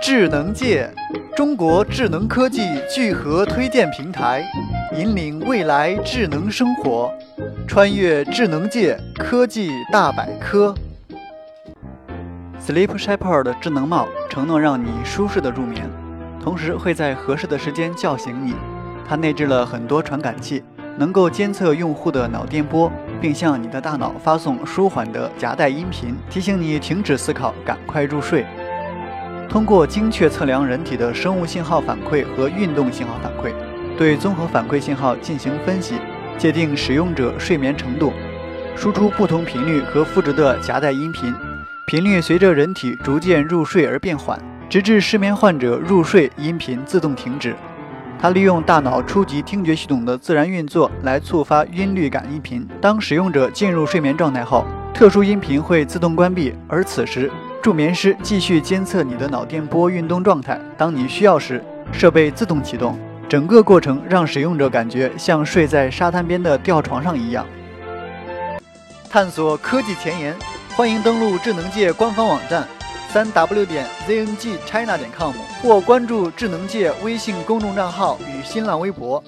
智能界，中国智能科技聚合推荐平台，引领未来智能生活，穿越智能界科技大百科。Sleep Shepherd 智能帽承诺让你舒适的入眠，同时会在合适的时间叫醒你。它内置了很多传感器，能够监测用户的脑电波，并向你的大脑发送舒缓的夹带音频，提醒你停止思考，赶快入睡。通过精确测量人体的生物信号反馈和运动信号反馈，对综合反馈信号进行分析，界定使用者睡眠程度，输出不同频率和负值的夹带音频，频率随着人体逐渐入睡而变缓，直至失眠患者入睡，音频自动停止。它利用大脑初级听觉系统的自然运作来触发音律感音频。当使用者进入睡眠状态后，特殊音频会自动关闭，而此时。助眠师继续监测你的脑电波运动状态，当你需要时，设备自动启动。整个过程让使用者感觉像睡在沙滩边的吊床上一样。探索科技前沿，欢迎登录智能界官方网站，三 w 点 zngchina 点 com，或关注智能界微信公众账号与新浪微博。